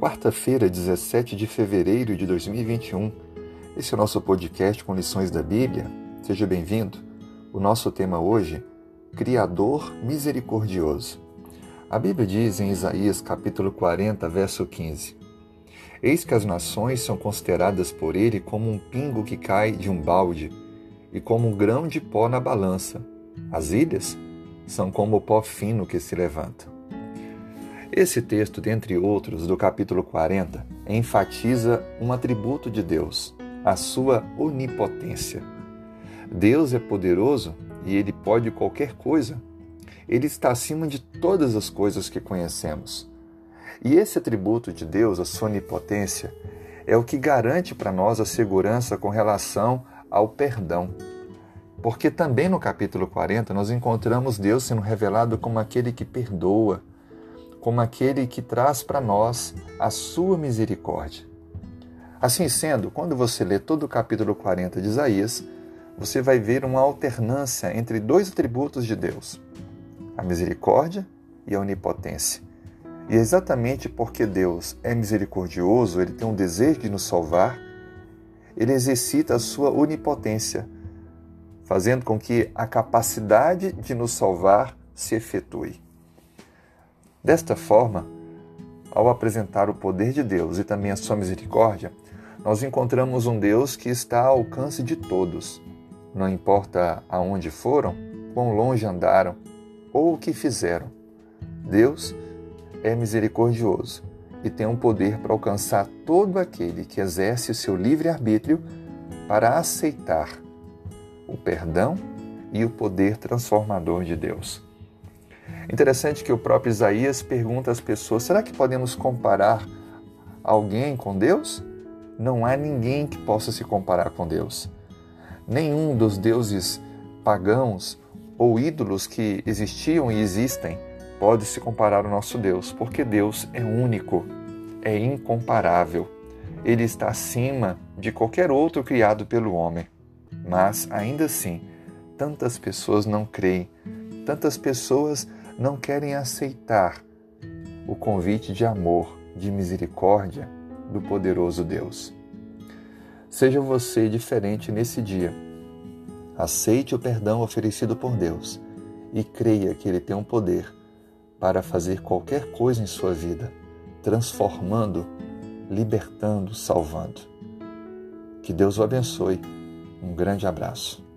Quarta-feira, 17 de fevereiro de 2021. Esse é o nosso podcast com lições da Bíblia. Seja bem-vindo. O nosso tema hoje, Criador misericordioso. A Bíblia diz em Isaías capítulo 40, verso 15: Eis que as nações são consideradas por ele como um pingo que cai de um balde e como um grão de pó na balança. As ilhas são como o pó fino que se levanta. Esse texto, dentre outros, do capítulo 40, enfatiza um atributo de Deus, a sua onipotência. Deus é poderoso e ele pode qualquer coisa. Ele está acima de todas as coisas que conhecemos. E esse atributo de Deus, a sua onipotência, é o que garante para nós a segurança com relação ao perdão. Porque também no capítulo 40 nós encontramos Deus sendo revelado como aquele que perdoa, como aquele que traz para nós a sua misericórdia. Assim sendo, quando você lê todo o capítulo 40 de Isaías, você vai ver uma alternância entre dois atributos de Deus: a misericórdia e a onipotência. E é exatamente porque Deus é misericordioso, ele tem um desejo de nos salvar, ele exercita a sua onipotência, fazendo com que a capacidade de nos salvar se efetue. Desta forma, ao apresentar o poder de Deus e também a sua misericórdia, nós encontramos um Deus que está ao alcance de todos. Não importa aonde foram, quão longe andaram ou o que fizeram. Deus é misericordioso e tem um poder para alcançar todo aquele que exerce o seu livre-arbítrio para aceitar o perdão e o poder transformador de Deus. Interessante que o próprio Isaías pergunta às pessoas: será que podemos comparar alguém com Deus? Não há ninguém que possa se comparar com Deus. Nenhum dos deuses pagãos ou ídolos que existiam e existem pode se comparar ao nosso Deus, porque Deus é único, é incomparável. Ele está acima de qualquer outro criado pelo homem. Mas, ainda assim, tantas pessoas não creem, tantas pessoas não querem aceitar o convite de amor, de misericórdia do poderoso Deus. Seja você diferente nesse dia. Aceite o perdão oferecido por Deus e creia que Ele tem um poder para fazer qualquer coisa em sua vida, transformando, libertando, salvando. Que Deus o abençoe. Um grande abraço.